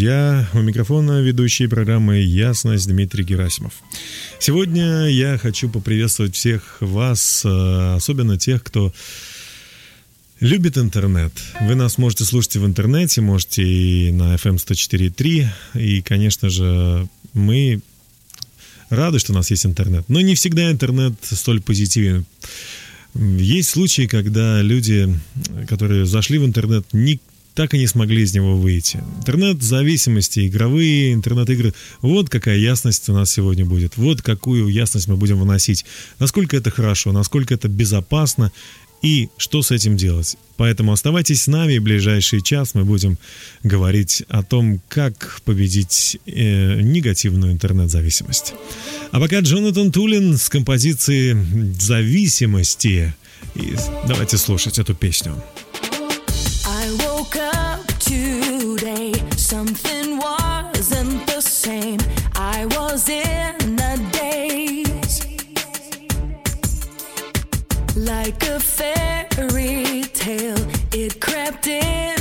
Я у микрофона ведущий программы «Ясность» Дмитрий Герасимов. Сегодня я хочу поприветствовать всех вас, э, особенно тех, кто любит интернет. Вы нас можете слушать в интернете, можете и на FM 104.3. И, конечно же, мы рады, что у нас есть интернет. Но не всегда интернет столь позитивен. Есть случаи, когда люди, которые зашли в интернет, не так и не смогли из него выйти. Интернет-зависимости, игровые интернет-игры. Вот какая ясность у нас сегодня будет. Вот какую ясность мы будем выносить. Насколько это хорошо, насколько это безопасно и что с этим делать. Поэтому оставайтесь с нами. В ближайший час мы будем говорить о том, как победить э, негативную интернет-зависимость. А пока Джонатан Тулин с композицией «Зависимости». И давайте слушать эту песню. Like a fairy tale. It crept in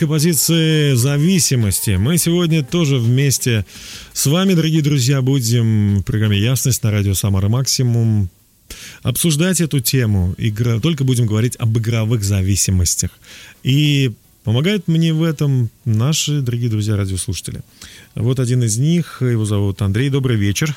С композицией «Зависимости». Мы сегодня тоже вместе с вами, дорогие друзья, будем в программе «Ясность» на радио «Самара Максимум» обсуждать эту тему. Игра... Только будем говорить об игровых зависимостях. И помогают мне в этом наши дорогие друзья радиослушатели. Вот один из них, его зовут Андрей. Добрый вечер.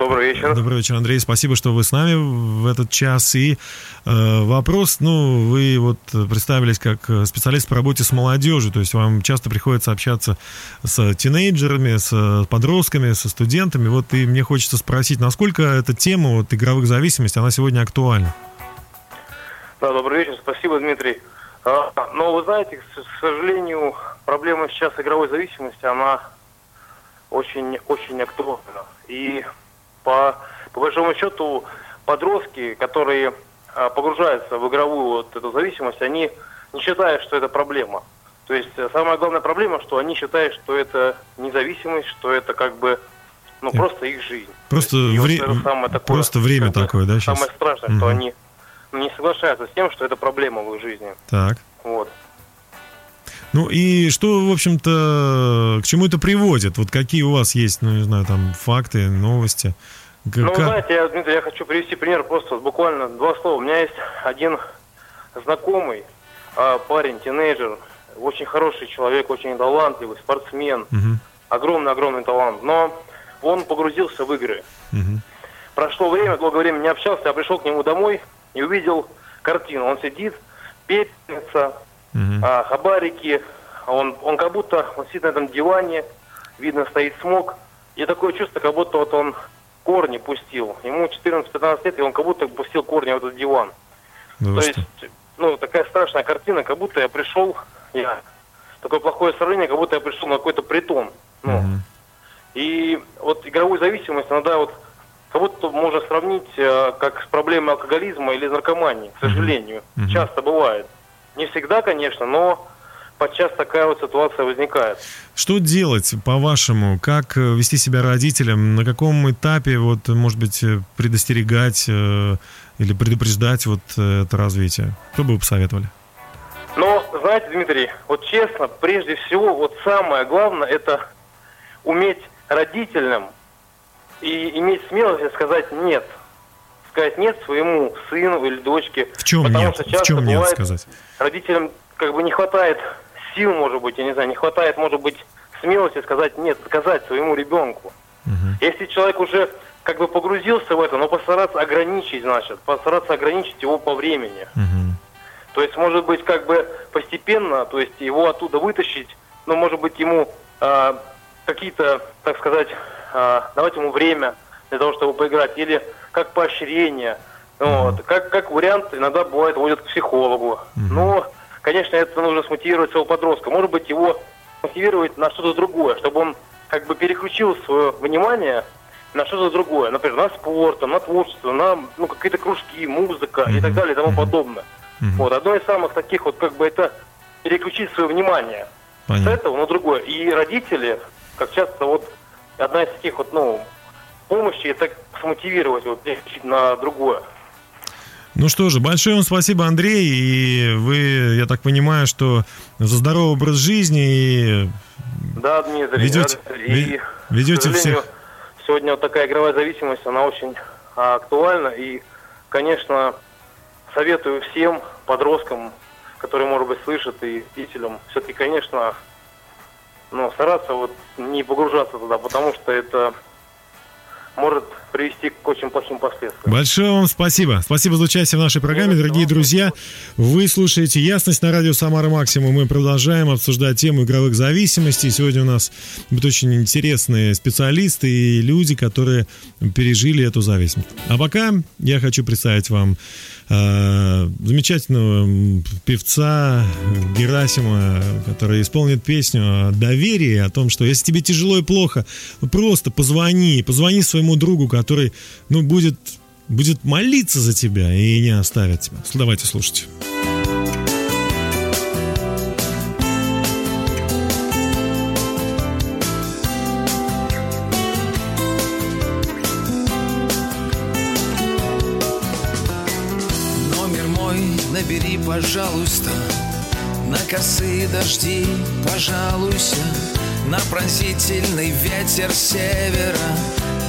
Добрый вечер. Добрый вечер, Андрей. Спасибо, что вы с нами в этот час. И э, вопрос, ну, вы вот представились как специалист по работе с молодежью, то есть вам часто приходится общаться с тинейджерами, с подростками, со студентами. Вот и мне хочется спросить, насколько эта тема вот, игровых зависимостей, она сегодня актуальна? Да, добрый вечер. Спасибо, Дмитрий. А, но вы знаете, к сожалению, проблема сейчас игровой зависимости, она очень, очень актуальна. И по, по большому счету подростки, которые а, погружаются в игровую вот эту зависимость, они не считают, что это проблема. То есть э, самая главная проблема, что они считают, что это независимость, что это как бы ну, Э, просто их жизнь. просто и вот вре- это самое такое, просто время такое, да, щас? Самое страшное, Мгм. что они не соглашаются с тем, что это проблема в их жизни. Так. Вот. Ну и что, в общем-то, к чему это приводит? Вот какие у вас есть, ну, не знаю, там, факты, новости? К- Ну, вы как- знаете, я, Дмитрий, я хочу привести пример просто буквально два слова. У меня есть один знакомый, а, парень, тинейджер, очень хороший человек, очень талантливый, спортсмен, огромный-огромный талант, но он погрузился в игры. мгм. Прошло время, долгое время не общался, я пришел к нему домой и увидел картину. Он сидит, пепельница, А, хабарики, он, он как будто он сидит на этом диване, видно стоит смог, и такое чувство, как будто вот он корни пустил. Ему 14-15 лет, и он как будто пустил корни в этот диван. Вы То что? есть, ну, такая страшная картина, как будто я пришел, я, такое плохое сравнение, как будто я пришел на какой-то притон. Ну, Мгм. и вот игровую зависимость иногда вот как будто можно сравнить э, как с проблемой алкоголизма или наркомании, к сожалению. Мгм. Часто бывает. Не всегда, конечно, но подчас такая вот ситуация возникает. Что делать, по-вашему? Как э, вести себя родителям? На каком этапе, вот, может быть, э, предостерегать э, или предупреждать вот э, это развитие? Что бы вы посоветовали? Но, знаете, Дмитрий, вот честно, прежде всего, вот самое главное, это уметь родителям и иметь смелость сказать «нет». Сказать «нет» своему сыну или дочке. В чем Потому нет? что В часто чем нет бывает, сказать? родителям как бы не хватает сил, может быть, я не знаю, не хватает, может быть, смелости сказать нет, сказать своему ребенку. Мгм. Если человек уже как бы погрузился в это, но постараться ограничить, значит, постараться ограничить его по времени. Мгм. То есть, может быть, как бы постепенно, то есть его оттуда вытащить, но, может быть, ему а, какие-то, так сказать, а, давать ему время для того, чтобы поиграть, или как поощрение. Вот. Как, как вариант, иногда бывает, водят к психологу. Но, конечно, это нужно смотивировать своего подростка. Может быть, его мотивировать на что-то другое, чтобы он как бы переключил свое внимание на что-то другое. Например, на спорт, там, на творчество, на ну, какие-то кружки, музыка и так далее и тому подобное. Вот, одно из самых таких вот, как бы, это переключить свое внимание с Понятно. этого на другое. И родители, как часто вот, одна из таких вот, ну, помощи, это смотивировать вот на другое. Ну что же, большое вам спасибо, Андрей. И вы, я так понимаю, что за здоровый образ жизни и Да, Дмитрий. Ведете- да, и, ведете всех. Сегодня вот такая игровая зависимость, она очень а, актуальна. И, конечно, советую всем подросткам, которые, может быть, слышат, и зрителям, все-таки, конечно, ну, стараться вот не погружаться туда, потому что это может привести к очень плохим последствиям. Большое вам спасибо. Спасибо за участие в нашей программе, Нет, дорогие друзья. Вы слушаете «Ясность» на радио «Самара Максимум». Мы продолжаем обсуждать тему игровых зависимостей. Сегодня у нас будут очень интересные специалисты и люди, которые пережили эту зависимость. А пока я хочу представить вам замечательного м, певца Герасима, который исполнит песню о доверии, о том, что если тебе тяжело и плохо, ну, просто позвони, позвони своему другу, который, ну, будет, будет молиться за тебя и не оставит тебя. Давайте слушать. Пожалуйста. На косые дожди пожалуйся. На пронзительный ветер севера.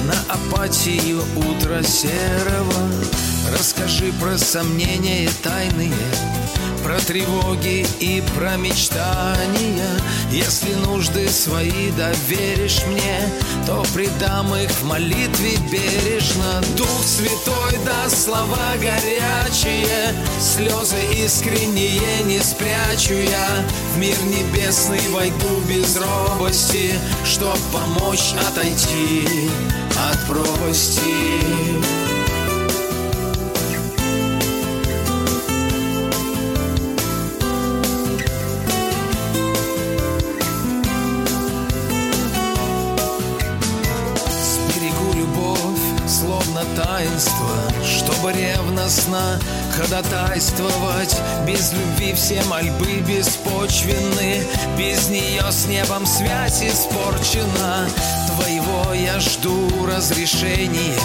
На апатию утра серого. Расскажи про сомнения тайные тревоги и про мечтания Если нужды свои доверишь мне То предам их в молитве бережно. Дух Святой даст слова горячие Слезы искренние не спрячу я. В мир небесный войду без робости Чтоб помочь отойти от пропасти ревностно ходатайствовать. Без любви все мольбы беспочвенны. Без нее с небом связь испорчена. Твоего я жду разрешения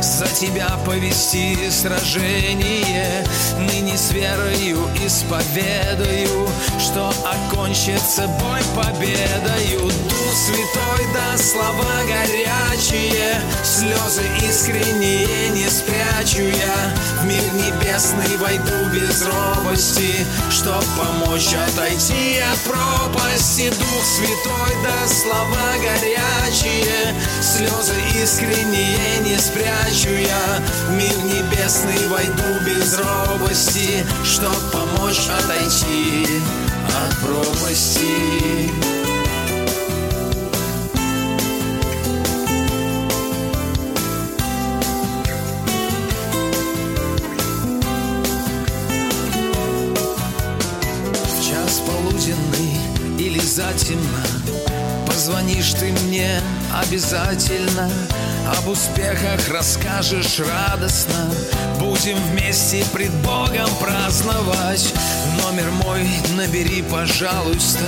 За тебя повести сражение. Ныне с верою исповедаю Что окончится бой победою. Дух Святой даст слова горячие Слезы искренние не спрячу я. В мир небесный войду без робости Чтоб помочь отойти от пропасти. Дух Святой даст слова горячие Слезы искренние не спрячу я. В мир небесный войду без робости Чтоб помочь отойти от пропасти затемно Позвонишь ты мне обязательно. Об успехах расскажешь радостно. Будем вместе пред Богом праздновать. Номер мой набери, пожалуйста.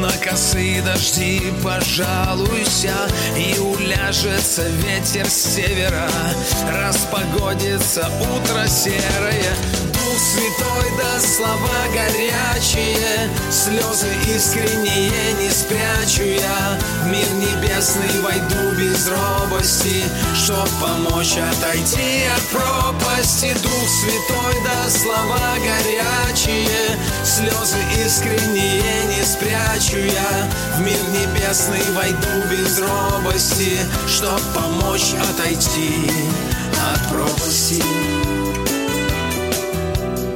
На косые дожди пожалуйся. И уляжется ветер с севера. Распогодится утро серое Дух Святой даст слова горячие Слезы искренние не спрячу я. В мир небесный войду без робости Чтоб помочь отойти от пропасти. Дух Святой даст слова горячие Слезы искренние не спрячу я. В мир небесный войду без робости Чтоб помочь отойти от пропасти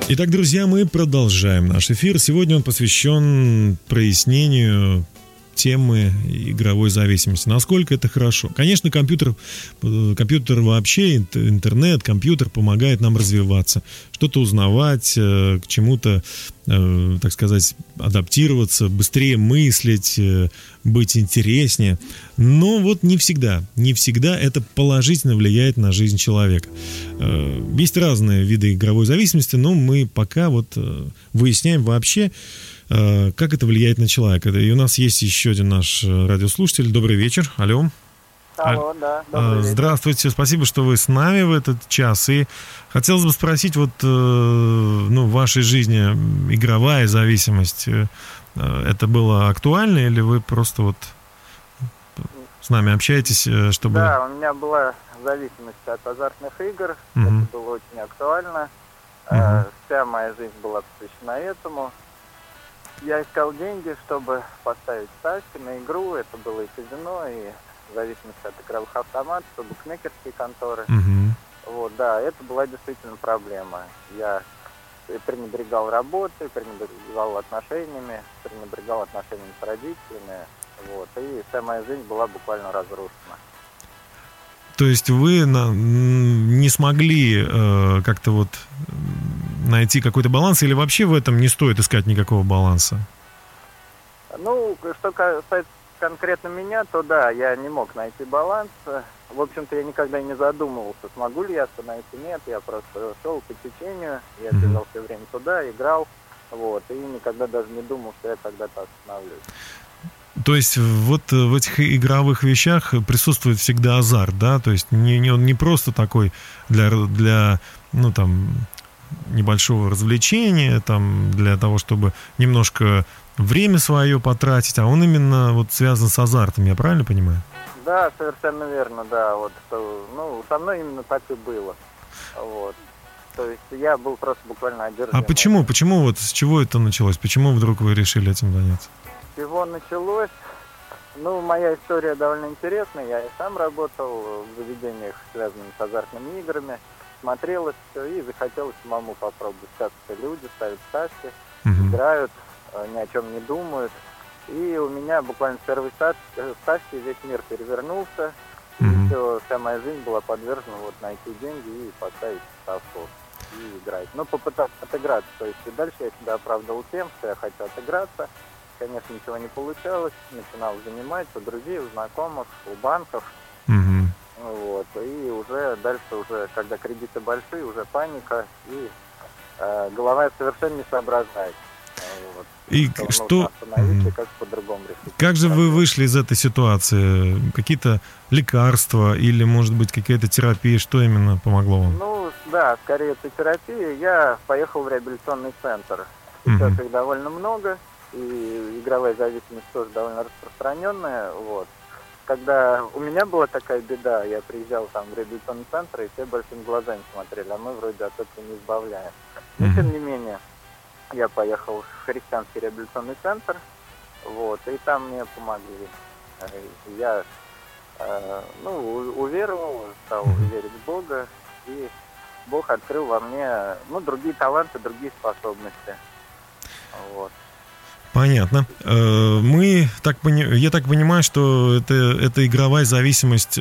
Итак, друзья, мы продолжаем наш эфир. Сегодня он посвящен прояснению темы игровой зависимости. Насколько это хорошо? Конечно, компьютер, компьютер вообще, ин- интернет, компьютер помогает нам развиваться, что-то узнавать, э, к чему-то, э, так сказать, адаптироваться, быстрее мыслить, э, быть интереснее. Но вот не всегда, не всегда это положительно влияет на жизнь человека. Э, Есть разные виды игровой зависимости, но мы пока вот выясняем вообще, как это влияет на человека. И у нас есть еще один наш радиослушатель. Добрый вечер. Алло. Алло, да. Э, добрый. Здравствуйте, спасибо, что вы с нами в этот час. И хотелось бы спросить, вот, э, ну, в вашей жизни игровая зависимость, э, э, это было актуально или вы просто вот с нами общаетесь, чтобы... Да, у меня была зависимость от азартных игр. Мгм. Это было очень актуально. Э, Вся моя жизнь была посвящена этому. Я искал деньги, чтобы поставить ставки на игру. Это было и казино, и зависимость от игровых автоматов, и букмекерские конторы. Мгм. Вот, да, это была действительно проблема. Я пренебрегал работой, пренебрегал отношениями, пренебрегал отношениями с родителями. Вот, и вся моя жизнь была буквально разрушена. То есть вы на- не смогли э, как-то вот найти какой-то баланс, или вообще в этом не стоит искать никакого баланса? Ну, что касается конкретно меня, то да, я не мог найти баланс. В общем-то, я никогда и не задумывался, смогу ли я остановиться, нет. Я просто шел по течению, я бежал все время туда, играл, вот, и никогда даже не думал, что я когда-то остановлюсь. То есть вот в этих игровых вещах присутствует всегда азарт, да? То есть не, не, он не просто такой для, для, ну там, небольшого развлечения, там, для того, чтобы немножко время свое потратить, а он именно вот связан с азартом, я правильно понимаю? Да, совершенно верно, да, вот, ну, со мной именно так и было, вот. То есть я был просто буквально одержим. А почему? Почему вот с чего это началось? Почему вдруг вы решили этим заняться? С чего началось? Ну, моя история довольно интересная. Я и сам работал в заведениях, связанных с азартными играми. Смотрел это все и захотелось самому попробовать. Это люди ставят ставки, Мгм. играют, ни о чем не думают. И у меня буквально с первой э, ставки весь мир перевернулся. Мгм. Все, вся моя жизнь была подвержена вот найти деньги и поставить ставку и играть. Ну, попытаться отыграться. То есть и дальше я себя оправдывал тем, что я хочу отыграться. Конечно, ничего не получалось. Начинал занимать у друзей, у знакомых, у банков. Мгм. Вот. И уже дальше, уже когда кредиты большие, уже паника. И э, голова совершенно не соображает. И Что как. Как же вы вышли из этой ситуации? Какие-то лекарства или, может быть, какая-то терапия? Что именно помогло вам? Ну, да, скорее это терапия. Я поехал в реабилитационный центр. Сейчас Мгм. их довольно много, и игровая зависимость тоже довольно распространенная. Вот. Когда у меня была такая беда, я приезжал там в реабилитационный центр, и все большими глазами смотрели, а мы вроде от этого не избавляем. Но, Мгм. тем не менее, я поехал в христианский реабилитационный центр, вот, и там мне помогли. Э, Я э, ну, уверовал, стал верить в Бога, и Бог открыл во мне ну, другие таланты, другие способности. Вот. Понятно. Э, Мы так пони- я так понимаю, что это, это игровая зависимость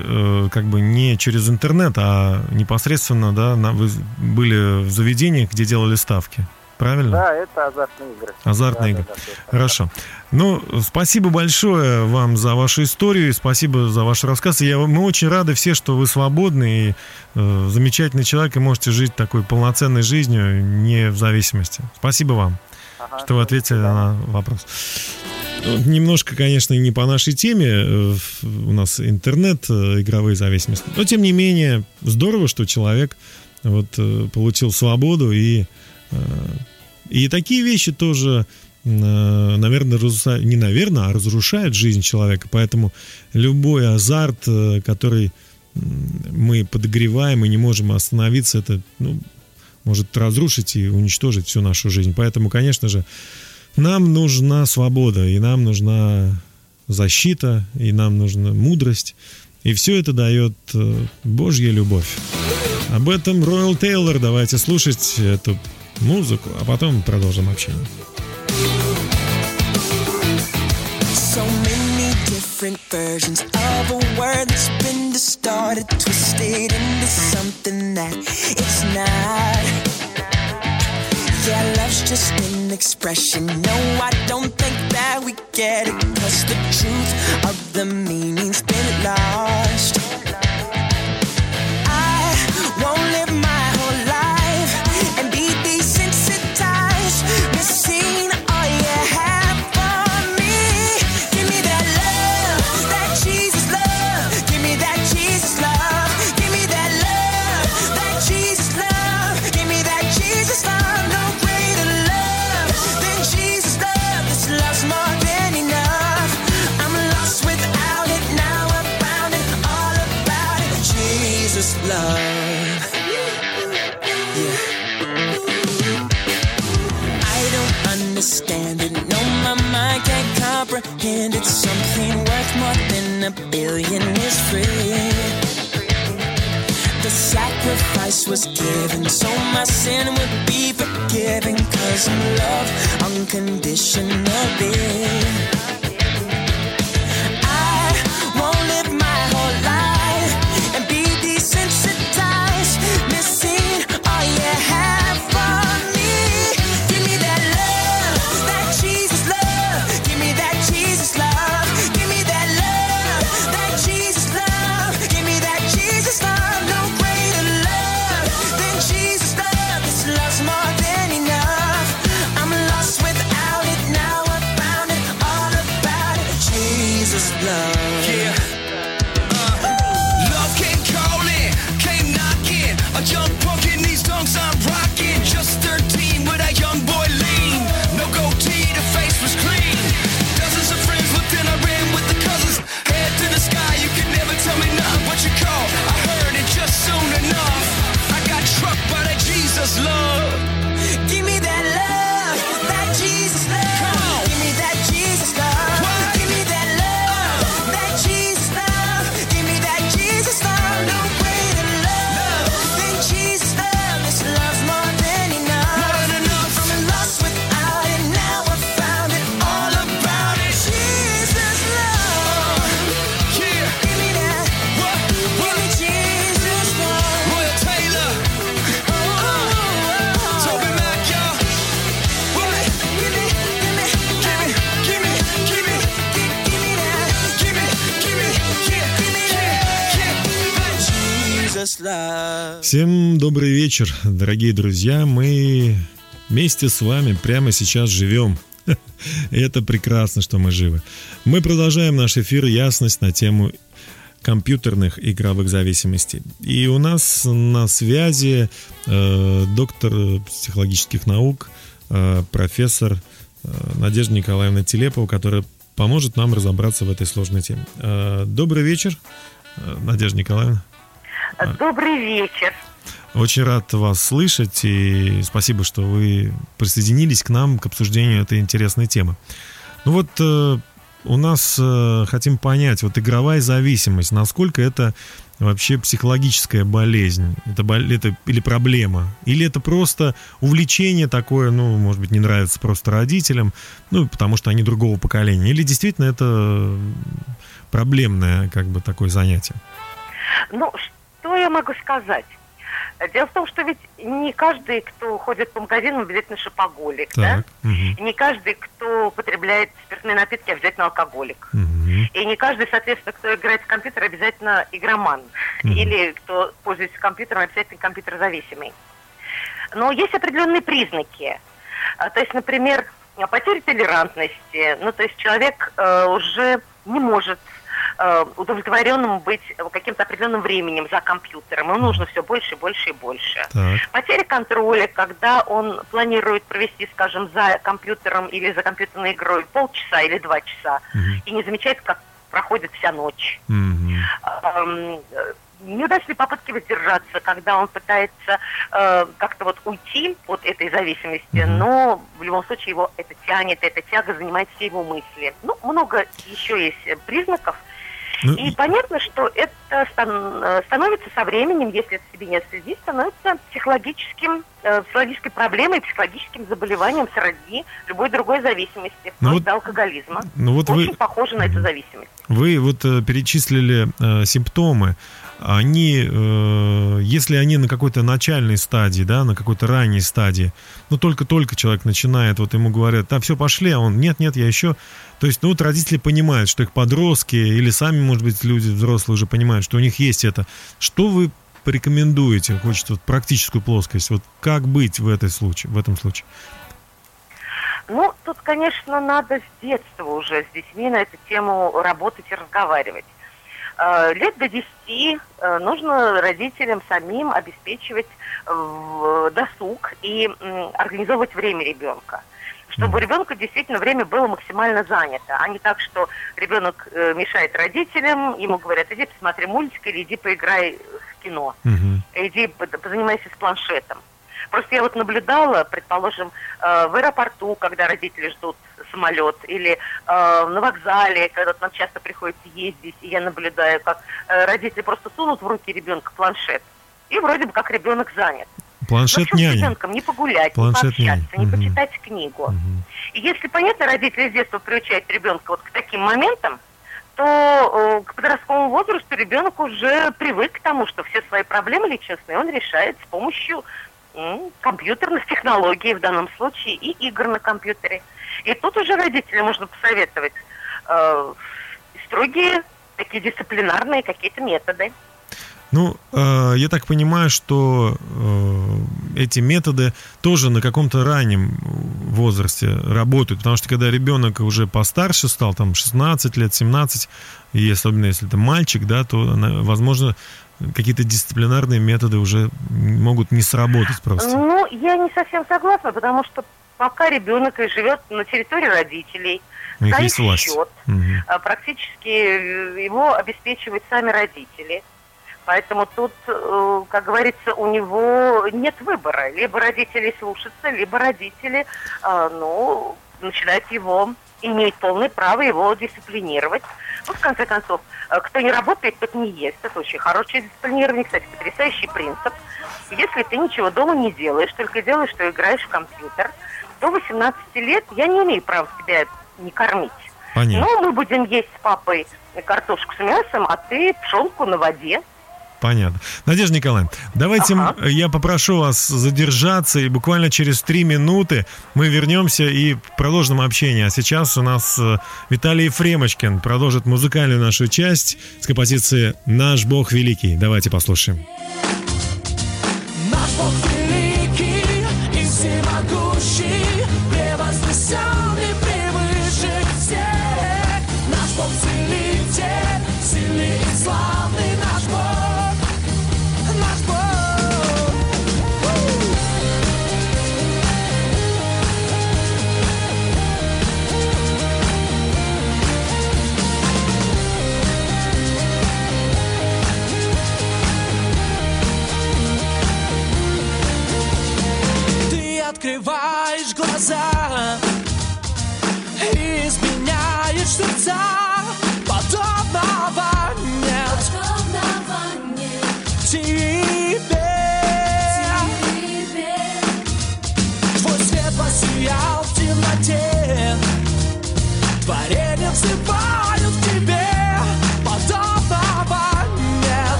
как бы не через интернет, а непосредственно, да, вы были в заведениях, где делали ставки. Правильно? Да, это азартные игры. Азартные Да, игры. да, да. Хорошо. Ну, спасибо большое вам за вашу историю, и спасибо за ваш рассказ. Я, мы очень рады все, что вы свободны и э, замечательный человек, и можете жить такой полноценной жизнью, не в зависимости. Спасибо вам, Ага, что вы ответили свидания. на вопрос. Ну, Немножко, конечно, не по нашей теме. э, У нас интернет, э, игровые зависимости. Но, тем не менее, здорово, что человек вот, э, получил свободу и и такие вещи тоже, э, наверное, разруша- не наверное, а разрушают жизнь человека. Поэтому любой азарт, э, который мы подогреваем и не можем остановиться, это ну, может разрушить и уничтожить всю нашу жизнь. Поэтому, конечно же, нам нужна свобода, и нам нужна защита, и нам нужна мудрость. И все это дает э, Божья любовь. Об этом Роyal Тейлор. Давайте слушать эту музыку, а потом продолжим общение. So many different versions of a word that's been distorted, twisted into something that it's not. Yeah, love's just an expression. No, I don't think that we get it. Cause the truth of the meaning's Вечер, дорогие друзья. Мы вместе с вами прямо сейчас живем. Это прекрасно, что мы живы. Мы продолжаем наш эфир «Ясность» на тему компьютерных игровых зависимостей. И у нас на связи э, доктор психологических наук, э, профессор э, Надежда Николаевна Телепова, которая поможет нам разобраться в этой сложной теме. Э, добрый вечер, э, Надежда Николаевна. Добрый вечер. Очень рад вас слышать и спасибо, что вы присоединились к нам к обсуждению этой интересной темы. Ну вот э, у нас э, хотим понять, вот игровая зависимость, насколько это вообще психологическая болезнь, это, бол- это или проблема, или это просто увлечение такое, ну, может быть, не нравится просто родителям, ну, потому что они другого поколения, или действительно это проблемное, как бы, такое занятие. Ну, что я могу сказать? Дело в том, что ведь не каждый, кто ходит по магазинам, обязательно шопоголик, да? Так. мгм, И не каждый, кто употребляет спиртные напитки, обязательно алкоголик. мгм. И не каждый, соответственно, кто играет в компьютер, обязательно игроман. Мгм. Или кто пользуется компьютером, обязательно компьютерзависимый. Но есть определенные признаки. А, То есть, например, потеря толерантности. Ну, то есть человек э, уже не может э, удовлетворенным быть каким-то определенным временем за компьютером. Ему нужно все больше, больше и больше. Так. Потеря контроля, когда он планирует провести, скажем, за компьютером или за компьютерной игрой полчаса или два часа, Мгм. и не замечает, как проходит вся ночь. Мгм. Эм, э, Неудачные попытки воздержаться, когда он пытается э, как-то вот уйти от этой зависимости, Мгм. но в любом случае его это тянет, эта тяга занимает все его мысли. Ну, много еще есть э, признаков, Ну, и понятно, что это стан- становится со временем, если это себе не отследить, становится психологическим, э, психологической проблемой, психологическим заболеванием среди любой другой зависимости, Ну вот- алкоголизма. ну вот вы- Очень похоже на эту зависимость. Вы вот э, перечислили э, симптомы. Они, э, если они на какой-то начальной стадии, да, на какой-то ранней стадии, ну только-только человек начинает, вот ему говорят, да, все, пошли, а он, нет, нет, я еще. То есть, ну вот родители понимают, что их подростки или сами, может быть, люди взрослые уже понимают, что у них есть это. Что вы порекомендуете, хочется вот практическую плоскость, вот как быть в, этой случае, в этом случае? Ну, тут, конечно, надо с детства уже с детьми на эту тему работать и разговаривать. Э, Лет до 10 э, нужно родителям самим обеспечивать э, досуг и организовывать время ребенка. Чтобы у ребенка действительно время было максимально занято, а не так, что ребенок мешает родителям, ему говорят, иди посмотри мультик или иди поиграй в кино Мгм. иди по- позанимайся с планшетом. Просто я вот наблюдала, предположим, э, в аэропорту, когда родители ждут самолет, или э, на вокзале, когда нам часто приходится ездить, и я наблюдаю, как э, родители просто сунут в руки ребенка планшет, и вроде бы как ребенок занят. Планшет Ну, с ребенком? Не погулять, Планшет не пообщаться, няня. не Мгм. почитать книгу. Мгм. И если, понятно, родители с детства приучают ребенка вот к таким моментам, то э, к подростковому возрасту ребенок уже привык к тому, что все свои проблемы личностные он решает с помощью компьютерных технологий в данном случае и игр на компьютере. И тут уже родителям можно посоветовать э, строгие такие дисциплинарные какие-то методы. Ну, э, я так понимаю, что э, эти методы тоже на каком-то раннем возрасте работают, потому что когда ребенок уже постарше стал, там 16 лет, 17, и особенно если это мальчик, да, то, возможно, какие-то дисциплинарные методы уже могут не сработать просто. Ну, я не совсем согласна, потому что пока ребенок и живет на территории родителей, У них есть власть. счет, Мгм. а, практически э, его обеспечивают сами родители. Поэтому тут, э, как говорится, у него нет выбора. Либо родители слушаются, либо родители, а, ну, начинают его, имеют полное право его дисциплинировать. Ну, в конце концов, э, кто не работает, тот не ест. Это очень хорошее дисциплинирование, кстати, потрясающий принцип. Если ты ничего дома не делаешь, только делаешь, что играешь в компьютер, до 18 лет я не имею права тебя не кормить. Понятно. Ну, мы будем есть с папой картошку с мясом, а ты пшенку на воде. Понятно. Надежда Николаевна, давайте м, я попрошу вас задержаться, и буквально через три минуты мы вернемся и продолжим общение. А сейчас у нас э, Виталий Ефремочкин продолжит музыкальную нашу часть с композиции «Наш Бог великий». Давайте послушаем. Наш Бог великий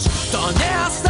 Бог наш, то не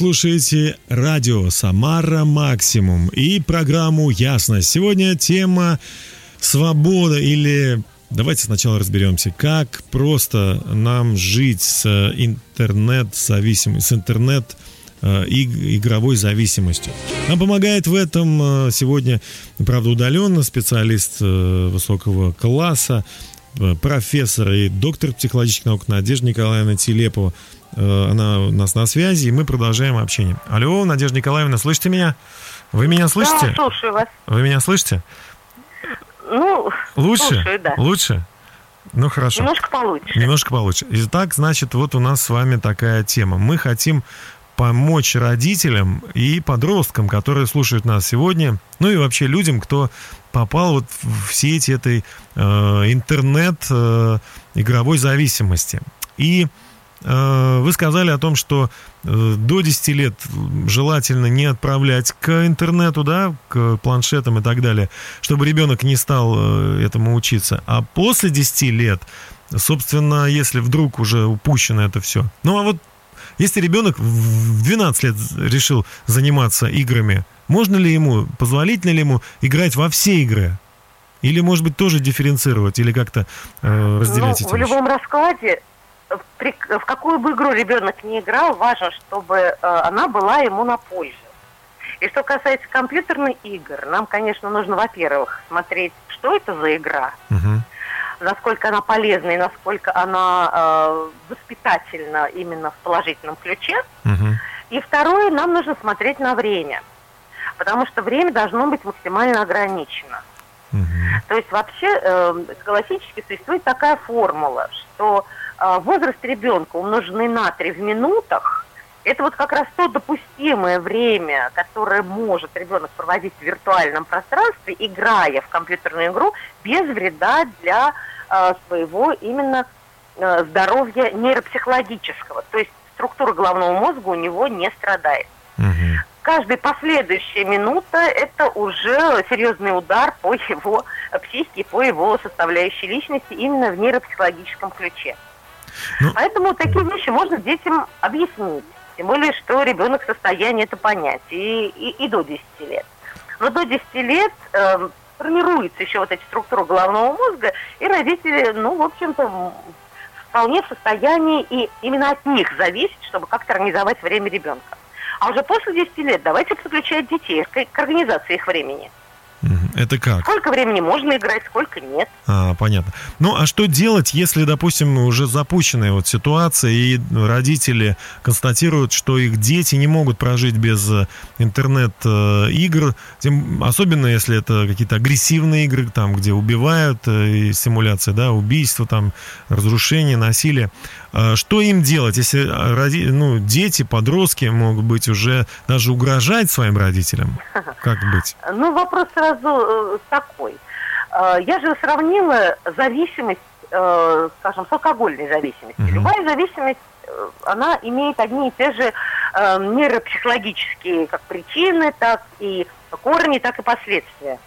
слушаете радио «Самара Максимум» и программу «Ясность». Сегодня тема «Свобода» или... Давайте сначала разберемся, как просто нам жить с интернет-зависимостью, с интернет э, и игровой зависимостью. Нам помогает в этом э, сегодня, правда, удаленно специалист э, высокого класса, э, профессор и доктор психологических наук Надежда Николаевна Телепова. Э, Она у нас на связи, и мы продолжаем общение. Алло, Надежда Николаевна, слышите меня? Вы меня слышите? Да, слушаю вас. Вы меня слышите? Ну, Лучше? слушаю, да. Лучше? Ну хорошо. Немножко получше. Немножко получше. Итак, значит, вот у нас с вами такая тема. Мы хотим помочь родителям и подросткам, которые слушают нас сегодня, ну и вообще людям, кто попал вот в сеть этой э, интернет э, зависимости. И э, вы сказали о том, что э, до 10 лет желательно не отправлять к интернету, да, к планшетам и так далее, чтобы ребенок не стал этому учиться. А после 10 лет, собственно, если вдруг уже упущено это все. Ну а вот Если ребенок в 12 лет решил заниматься играми, можно ли ему, позволительно ли ему играть во все игры? Или, может быть, тоже дифференцировать, или как-то э, разделять ну, эти в вещи? любом раскладе, в, при- в какую бы игру ребенок не играл, важно, чтобы э, она была ему на пользу. И что касается компьютерных игр, нам, конечно, нужно, во-первых, смотреть, что это за игра, Мгм. насколько она полезна и насколько она э, воспитательна именно в положительном ключе. Мгм. И второе, нам нужно смотреть на время, потому что время должно быть максимально ограничено. Мгм. То есть вообще э, галактически существует такая формула, что э, возраст ребенка умноженный на 3 в минутах, это вот как раз то допустимое время, которое может ребенок проводить в виртуальном пространстве, играя в компьютерную игру без вреда для э, своего именно э, здоровья нейропсихологического. То есть структура головного мозга у него не страдает Мгм. Каждая последующая минута это уже серьезный удар по его э, психике, по его составляющей личности именно в нейропсихологическом ключе. Ну- Поэтому такие вещи можно детям объяснить. Тем более, что ребенок в состоянии это понять и, и, и до 10 лет. Но до 10 лет эм, формируется еще вот эта структура головного мозга, и родители, ну, в общем-то, вполне в состоянии, и именно от них зависит, чтобы как-то организовать время ребенка. А уже после 10 лет давайте подключать детей к, организации их времени. Это как? Сколько времени можно играть, сколько нет. А, понятно. Ну, а что делать, если, допустим, уже запущенная вот ситуация, и родители констатируют, что их дети не могут прожить без э, интернет-игр, тем, особенно если это какие-то агрессивные игры, там, где убивают, э, и симуляция, да, убийства, там, разрушение, насилие. А Что им делать, если а, роди- ну, дети, подростки могут быть уже даже угрожать своим родителям? Как быть? Ну, вопрос сразу э, такой. Э, я же сравнила зависимость, э, скажем, с алкогольной зависимостью. Мгм. Любая зависимость, она имеет одни и те же э, нейропсихологические как причины, так и корни, так и последствия.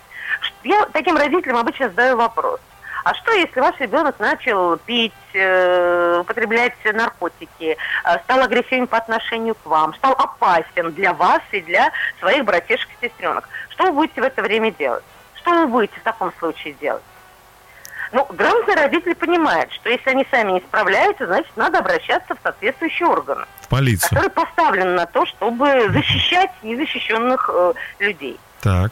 Я таким родителям обычно задаю вопрос. А что, если ваш ребенок начал пить, э, употреблять наркотики, э, стал агрессивен по отношению к вам, стал опасен для вас и для своих братишек и сестренок? Что вы будете в это время делать? Что вы будете в таком случае делать? Ну, грамотный родитель понимает, что если они сами не справляются, значит, надо обращаться в соответствующие органы, В полицию. которые поставлены на то, чтобы защищать незащищенных э, людей. Так.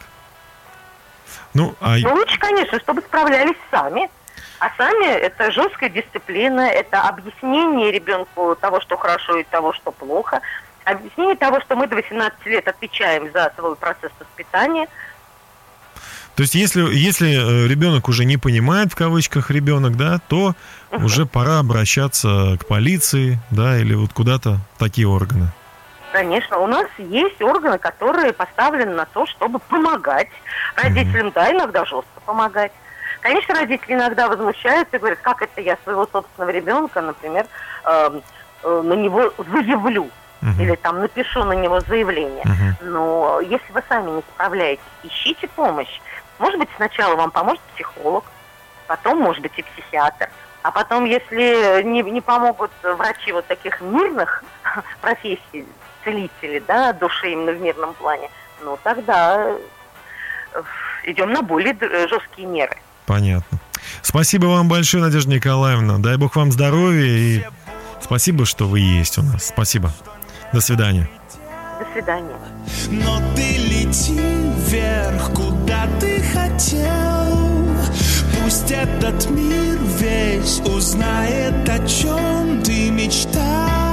Ну, а... Но лучше, конечно, чтобы справлялись сами. А сами это жесткая дисциплина, это объяснение ребенку того, что хорошо и того, что плохо. Объяснение того, что мы до 18 лет отвечаем за свой процесс воспитания. То есть, если, если э, ребенок уже не понимает, в кавычках, ребенок, да, то уже пора обращаться к полиции, да, или вот куда-то такие органы. Конечно, у нас есть органы, которые поставлены на то, чтобы помогать родителям, да, иногда жестко помогать. Конечно, родители иногда возмущаются и говорят, как это я своего собственного ребенка, например, эм, э, на него заявлю Мгм. или там напишу на него заявление. Мгм. Но если вы сами не справляетесь, ищите помощь. Может быть, сначала вам поможет психолог, потом, может быть, и психиатр. А потом, если не, не помогут врачи вот таких мирных профессий, целители, да, души именно в мирном плане, ну тогда э, идем на более д- жесткие меры. Понятно. Спасибо вам большое, Надежда Николаевна. Дай бог вам здоровья и спасибо, что вы есть у нас. Спасибо. До свидания. До свидания. Но ты лети вверх, куда ты хотел Пусть этот мир весь узнает, о чем ты мечтал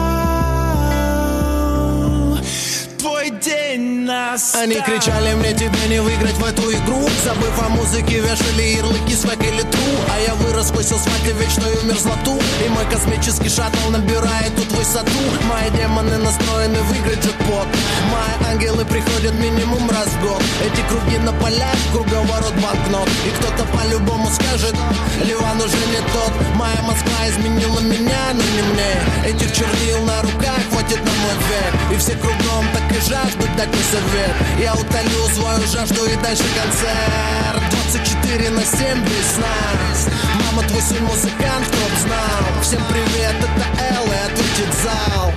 день настал. Они кричали мне тебе не выиграть в эту игру Забыв о музыке, вешали ярлыки свек или тру. А я вырос в асфальте вечную мерзлоту И мой космический шаттл набирает тут высоту. Мои демоны настроены выиграть джекпот. Мои ангелы приходят минимум раз в год. Эти круги на полях, круговорот банкнот. И кто-то по-любому скажет, Ливан уже не тот Моя Москва изменила меня, но не мне. Этих чернил на руках хватит на мой век. И все кругом так и жаждут дать мне совет. Я утолю свою жажду и дальше концерт. 24 на 7 без сна Мама, твой сын музыкант, кто знал. Всем привет, это Эл и ответит зал.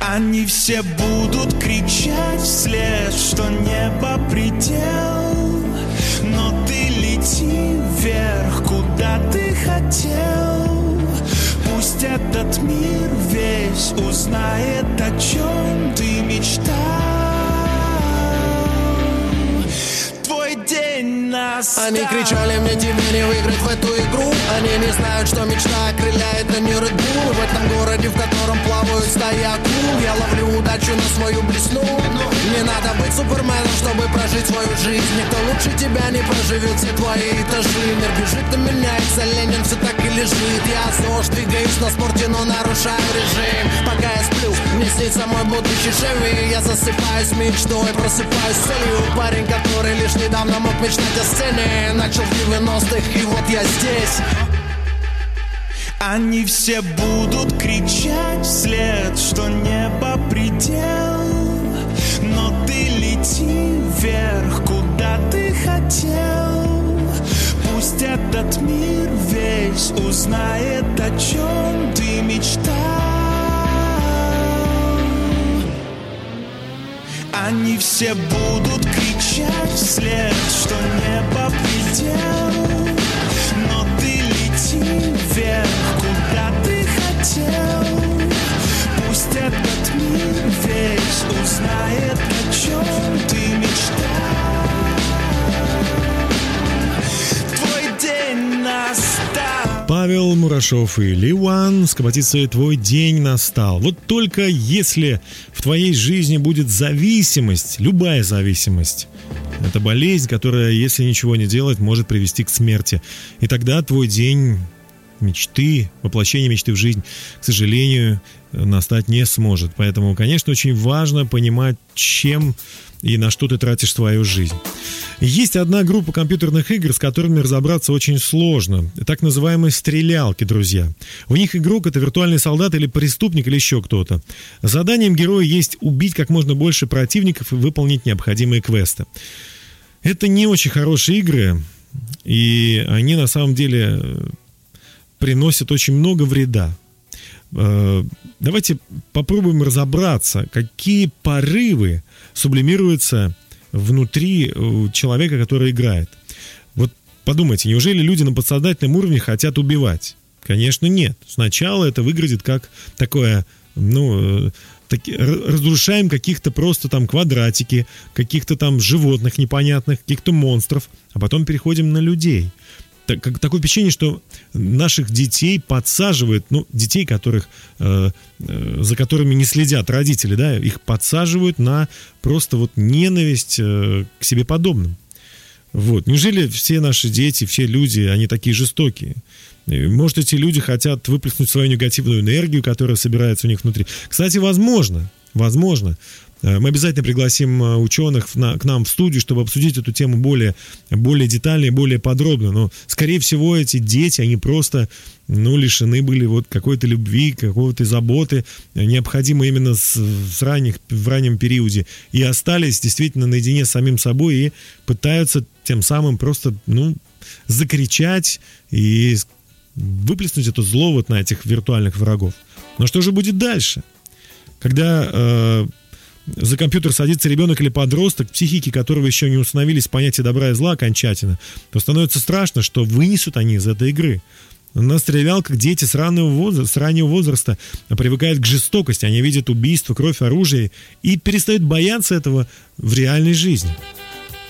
Они все будут кричать вслед, что небо предел. Но ты лети вверх, куда ты хотел этот мир весь узнает, о чем ты мечтал Они кричали мне тебе не выиграть в эту игру Они не знают, что мечта окрыляет, а не Red Bull. В этом городе, в котором плавают стаи акул Я ловлю удачу на свою блесну. Не надо быть суперменом, чтобы прожить свою жизнь. Никто лучше тебя не проживет все твои этажи Мир бежит и меняется, Ленин все так и лежит. Я ЗОЖ, двигаюсь на спорте, но нарушаю режим. Пока я сплю, мне снится мой будущий Chevy Я засыпаюсь мечтой, просыпаюсь целью. Парень, который лишь недавно мог мечтать о сцене Начал в 90-х, и вот я здесь. Они все будут кричать вслед, что небо предел. Но ты лети вверх, куда ты хотел. Пусть этот мир весь узнает, о чем ты мечтал Они все будут кричать вслед, что небо предел. Но ты лети вверх, куда ты хотел. Пусть этот мир весь узнает, о чем ты мечтал. Твой день настал Павел Мурашов и Ливан с композицией «Твой день настал». Вот только если в твоей жизни будет зависимость, любая зависимость, это болезнь, которая, если ничего не делать, может привести к смерти. И тогда твой день мечты, воплощение мечты в жизнь, к сожалению, настать не сможет. Поэтому, конечно, очень важно понимать, чем и на что ты тратишь свою жизнь. Есть одна группа компьютерных игр, с которыми разобраться очень сложно. Так называемые стрелялки, друзья. У них игрок это виртуальный солдат или преступник или еще кто-то. Заданием героя есть убить как можно больше противников и выполнить необходимые квесты. Это не очень хорошие игры, и они на самом деле приносят очень много вреда. Э, Давайте попробуем разобраться, какие порывы сублимируются внутри э, человека, который играет. Вот подумайте, неужели люди на подсознательном уровне хотят убивать? Конечно, нет. Сначала это выглядит как такое, ну, э, таки- разрушаем каких-то просто там квадратики, каких-то там животных непонятных, каких-то монстров, а потом переходим на людей. Так- как- такое впечатление, что наших детей подсаживают, ну, детей, которых, э, э, за которыми не следят родители, да, их подсаживают на просто вот ненависть э, к себе подобным. Вот. Неужели все наши дети, все люди, они такие жестокие? Может, эти люди хотят выплеснуть свою негативную энергию, которая собирается у них внутри. Кстати, возможно, возможно. Э, Мы обязательно пригласим э, ученых на- к нам в студию, чтобы обсудить эту тему более, более детально и более подробно. Но, скорее всего, эти дети, они просто ну, лишены были вот какой-то любви, какого-то заботы, э, необходимой именно с, с ранних, в раннем периоде. И остались действительно наедине с самим собой и пытаются тем самым просто, ну, закричать и выплеснуть это зло вот на этих виртуальных врагов. Но что же будет дальше? Когда э, за компьютер садится ребенок или подросток, психики которого еще не установились понятия добра и зла окончательно, то становится страшно, что вынесут они из этой игры. На стрелялках дети с раннего, возраста, с раннего возраста привыкают к жестокости, они видят убийство, кровь, оружие и перестают бояться этого в реальной жизни.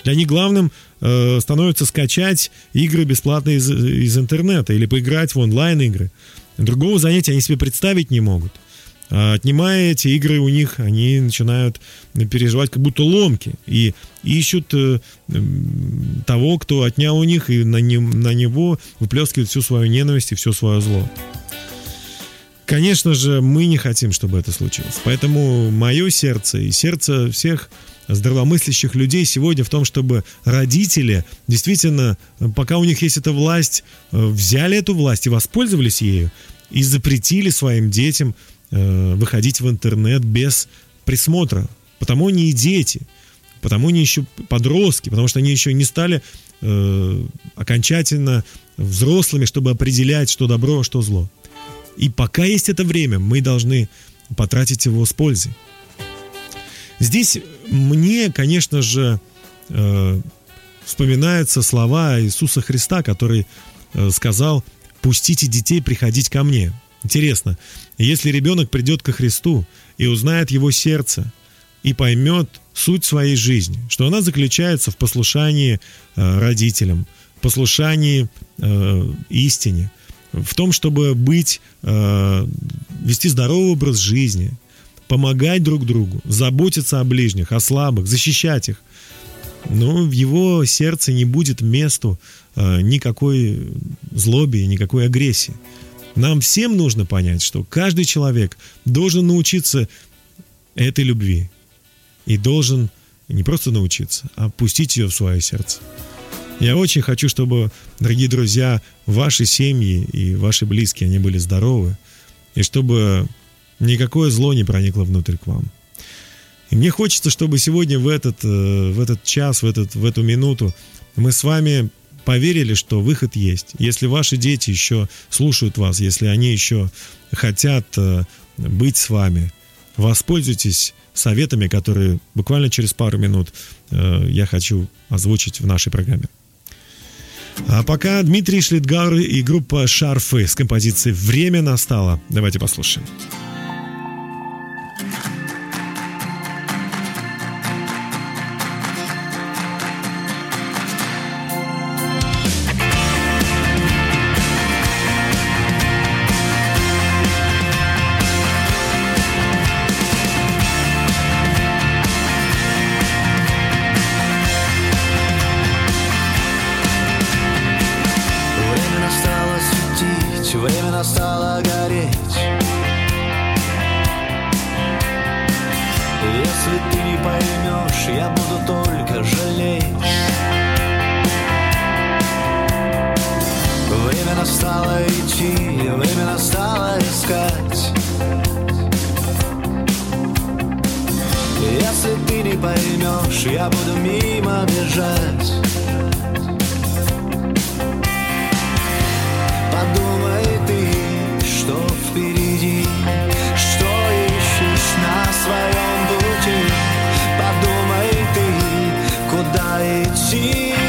Для них главным э, становится скачать игры бесплатно из, из интернета или поиграть в онлайн-игры. Другого занятия они себе представить не могут. А отнимая эти игры у них, они начинают переживать как будто ломки и ищут э, того, кто отнял у них, и на, нем- на него выплескивают всю свою ненависть и все свое зло. Конечно же, мы не хотим, чтобы это случилось. Поэтому мое сердце и сердце всех здравомыслящих людей сегодня в том, чтобы родители действительно, э, пока у них есть эта власть, э, взяли эту власть и воспользовались ею, и запретили своим детям э, выходить в интернет без присмотра. Потому они и дети, потому они еще подростки, потому что они еще не стали э, окончательно взрослыми, чтобы определять, что добро, а что зло. И пока есть это время, мы должны потратить его с пользой. Здесь мне, конечно же, э, вспоминаются слова Иисуса Христа, который э, сказал, пустите детей приходить ко мне. Интересно, если ребенок придет ко Христу и узнает его сердце, и поймет суть своей жизни, что она заключается в послушании э, родителям, послушании э, истине, в том, чтобы быть, э, вести здоровый образ жизни, помогать друг другу, заботиться о ближних, о слабых, защищать их. Но в его сердце не будет месту э, никакой злобе, никакой агрессии. Нам всем нужно понять, что каждый человек должен научиться этой любви. И должен не просто научиться, а пустить ее в свое сердце. Я очень хочу, чтобы, дорогие друзья, ваши семьи и ваши близкие, они были здоровы, и чтобы никакое зло не проникло внутрь к вам. И мне хочется, чтобы сегодня в этот, э, в этот час, в, этот, в эту минуту мы с вами поверили, что выход есть. Если ваши дети еще слушают вас, если они еще хотят э, быть с вами, воспользуйтесь советами, которые буквально через пару минут э, я хочу озвучить в нашей программе. А пока Дмитрий Шлитгар и группа «Шарфы» с композицией «Время настало». Давайте послушаем. Время настало гореть. Если ты не поймешь, я буду только жалеть. Время настало идти, время настало искать. Если ты не поймешь, я буду мимо бежать. Подумай ты, что впереди, что ищешь на своем пути. Подумай ты, куда идти.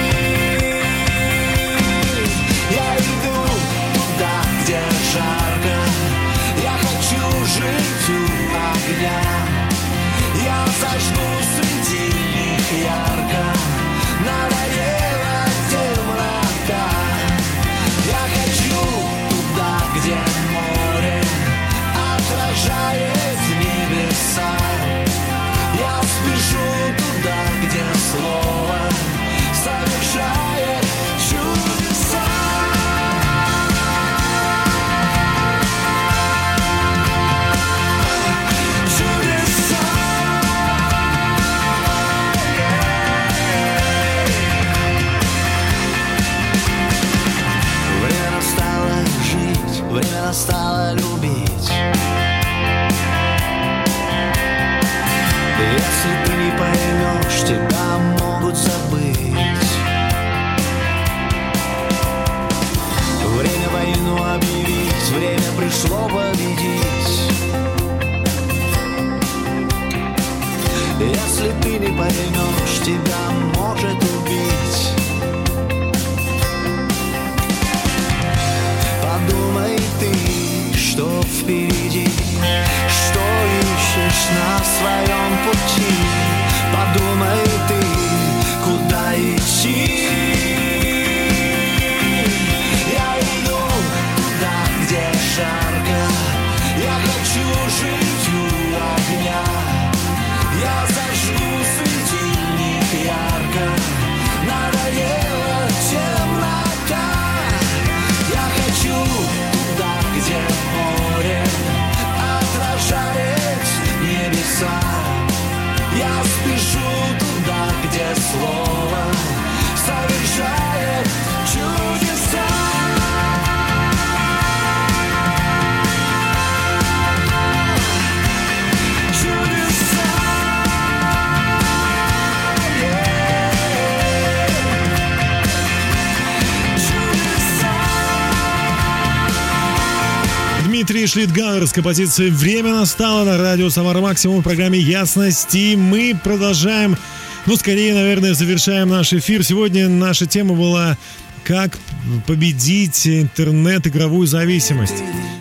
Настало любить. British Lead Gunner с композицией «Время настало» на радио «Самара Максимум» в программе «Ясность». И мы продолжаем, ну, скорее, наверное, завершаем наш эфир. Сегодня наша тема была «Как победить интернет-игровую зависимость».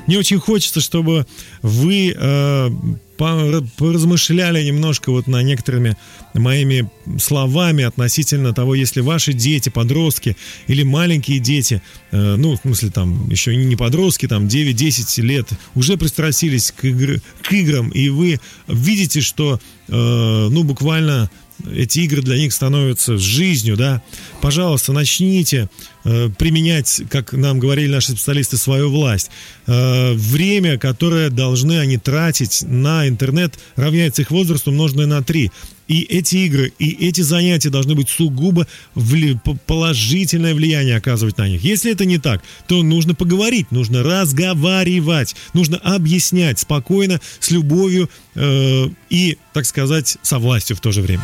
Мне очень хочется, чтобы вы э, поразмышляли немножко вот на некоторыми моими словами относительно того, если ваши дети, подростки или маленькие дети, э, ну, в смысле, там, еще не подростки, там, 9-10 лет, уже пристрастились к, игр- к играм, и вы видите, что, э, ну, буквально эти игры для них становятся жизнью, да, пожалуйста, начните э, применять, как нам говорили наши специалисты, свою власть. Э, время, которое должны они тратить на интернет, равняется их возрасту, умноженное на 3. И эти игры, и эти занятия должны быть сугубо вли- по- положительное влияние оказывать на них. Если это не так, то нужно поговорить, нужно разговаривать, нужно объяснять спокойно, с любовью э, и, так сказать, со властью в то же время.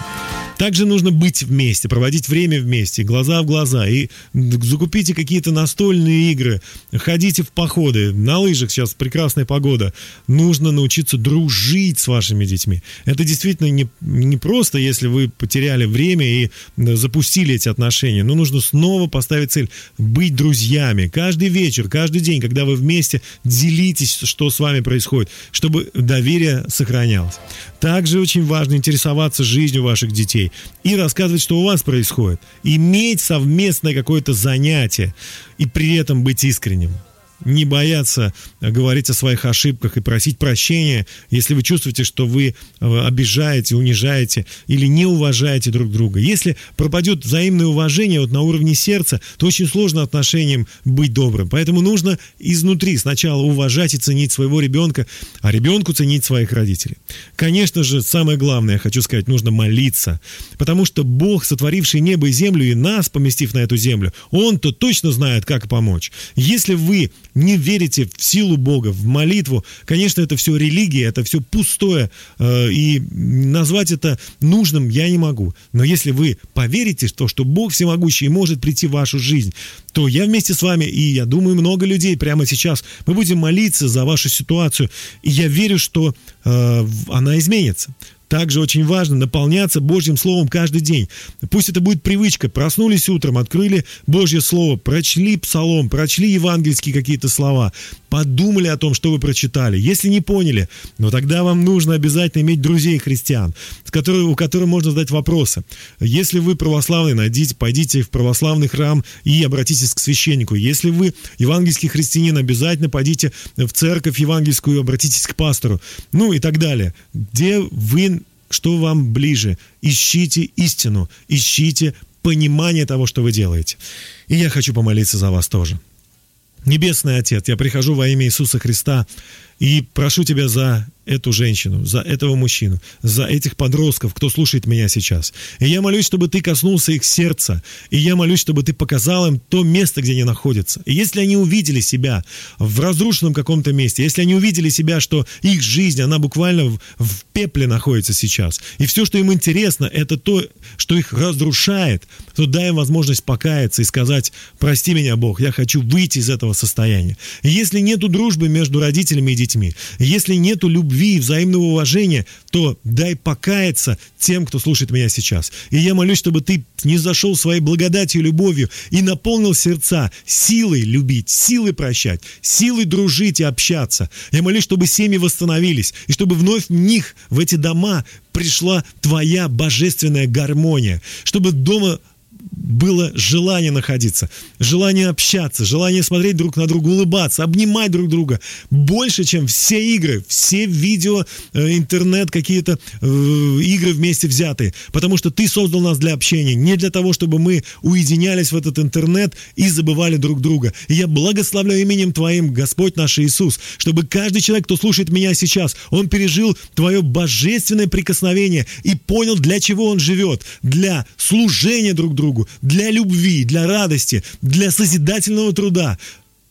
Также нужно быть вместе, проводить время вместе, глаза в глаза. И закупите какие-то настольные игры, ходите в походы, на лыжах сейчас прекрасная погода. Нужно научиться дружить с вашими детьми. Это действительно не, не просто, если вы потеряли время и запустили эти отношения. Но нужно снова поставить цель быть друзьями. Каждый вечер, каждый день, когда вы вместе, делитесь, что с вами происходит, чтобы доверие сохранялось. Также очень важно интересоваться жизнью ваших детей и рассказывать, что у вас происходит. Иметь совместное какое-то занятие и при этом быть искренним. Не бояться говорить о своих ошибках и просить прощения, если вы чувствуете, что вы э, обижаете, унижаете или не уважаете друг друга. Если пропадет взаимное уважение вот на уровне сердца, то очень сложно отношениям быть добрым. Поэтому нужно изнутри сначала уважать и ценить своего ребенка, а ребенку ценить своих родителей. Конечно же, самое главное, я хочу сказать, нужно молиться. Потому что Бог, сотворивший небо и землю и нас, поместив на эту землю, Он-то точно знает, как помочь. Если вы не верите в силу Бога, в молитву, конечно, это все религия, это все пустое, э, и назвать это нужным я не могу. Но если вы поверите в то, что Бог всемогущий может прийти в вашу жизнь, то я вместе с вами, и я думаю, много людей прямо сейчас, мы будем молиться за вашу ситуацию, и я верю, что э, она изменится. Также очень важно наполняться Божьим Словом каждый день. Пусть это будет привычка. Проснулись утром, открыли Божье Слово, прочли псалом, прочли евангельские какие-то слова, подумали о том, что вы прочитали. Если не поняли, но тогда вам нужно обязательно иметь друзей христиан, с которыми, у которых можно задать вопросы. Если вы православный, найдите, пойдите в православный храм и обратитесь к священнику. Если вы евангельский христианин, обязательно пойдите в церковь евангельскую и обратитесь к пастору. Ну и так далее. Где вы что вам ближе? Ищите истину, ищите понимание того, что вы делаете. И я хочу помолиться за вас тоже. Небесный Отец, я прихожу во имя Иисуса Христа и прошу Тебя за эту женщину, за этого мужчину, за этих подростков, кто слушает меня сейчас. И я молюсь, чтобы Ты коснулся их сердца, и я молюсь, чтобы Ты показал им то место, где они находятся. И если они увидели себя в разрушенном каком-то месте, если они увидели себя, что их жизнь, она буквально в, в пепле находится сейчас, и все, что им интересно, это то, что их разрушает, то дай им возможность покаяться и сказать, прости меня, Бог, я хочу выйти из этого состояния. И если нету дружбы между родителями и детьми, если нету любви и взаимного уважения, то дай покаяться тем, кто слушает меня сейчас. И я молюсь, чтобы ты не зашел своей благодатью любовью и наполнил сердца силой любить, силой прощать, силой дружить и общаться. Я молюсь, чтобы семьи восстановились, и чтобы вновь в них, в эти дома, пришла твоя божественная гармония, чтобы дома было желание находиться, желание общаться, желание смотреть друг на друга, улыбаться, обнимать друг друга. Больше, чем все игры, все видео, э, интернет, какие-то э, игры вместе взятые. Потому что ты создал нас для общения, не для того, чтобы мы уединялись в этот интернет и забывали друг друга. И я благословляю именем Твоим, Господь наш Иисус, чтобы каждый человек, кто слушает меня сейчас, он пережил Твое божественное прикосновение и понял, для чего он живет. Для служения друг другу, для любви, для радости, для созидательного труда.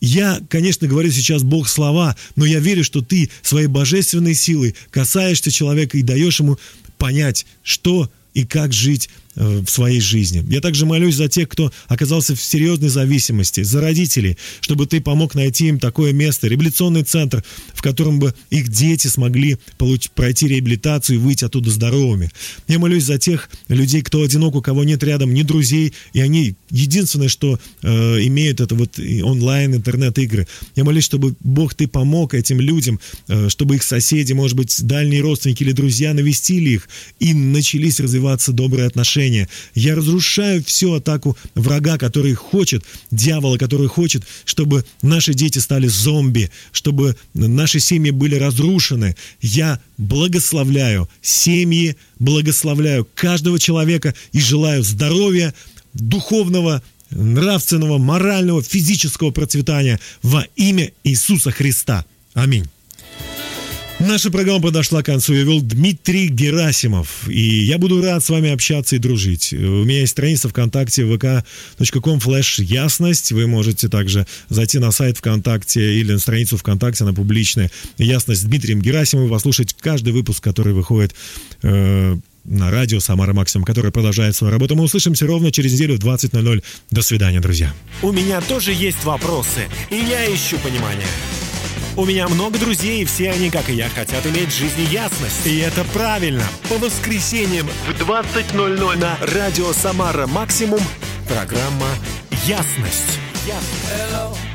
Я, конечно, говорю сейчас Бог слова, но я верю, что ты своей божественной силой касаешься человека и даешь ему понять, что и как жить в своей жизни. Я также молюсь за тех, кто оказался в серьезной зависимости, за родителей, чтобы ты помог найти им такое место, реабилитационный центр, в котором бы их дети смогли получить, пройти реабилитацию и выйти оттуда здоровыми. Я молюсь за тех людей, кто одинок, у кого нет рядом ни друзей, и они единственное, что э, имеют, это вот онлайн, интернет-игры. Я молюсь, чтобы Бог, ты помог этим людям, э, чтобы их соседи, может быть, дальние родственники или друзья навестили их, и начались развиваться добрые отношения. Я разрушаю всю атаку врага, который хочет, дьявола, который хочет, чтобы наши дети стали зомби, чтобы наши семьи были разрушены. Я благословляю семьи, благословляю каждого человека и желаю здоровья, духовного, нравственного, морального, физического процветания во имя Иисуса Христа. Аминь. Наша программа подошла к концу. Я вел Дмитрий Герасимов. И я буду рад с вами общаться и дружить. У меня есть страница ВКонтакте vk.com слэш ясность. Вы можете также зайти на сайт ВКонтакте или на страницу ВКонтакте, она публичная. Ясность с Дмитрием Герасимовым. Послушать каждый выпуск, который выходит э, на радио Самара Максимум, который продолжает свою работу. Мы услышимся ровно через неделю в 20.00. До свидания, друзья. У меня тоже есть вопросы, и я ищу понимание. У меня много друзей, и все они, как и я, хотят иметь в жизни ясность. И это правильно. По воскресеньям в 20.00 на радио Самара Максимум программа «Ясность». Ясность.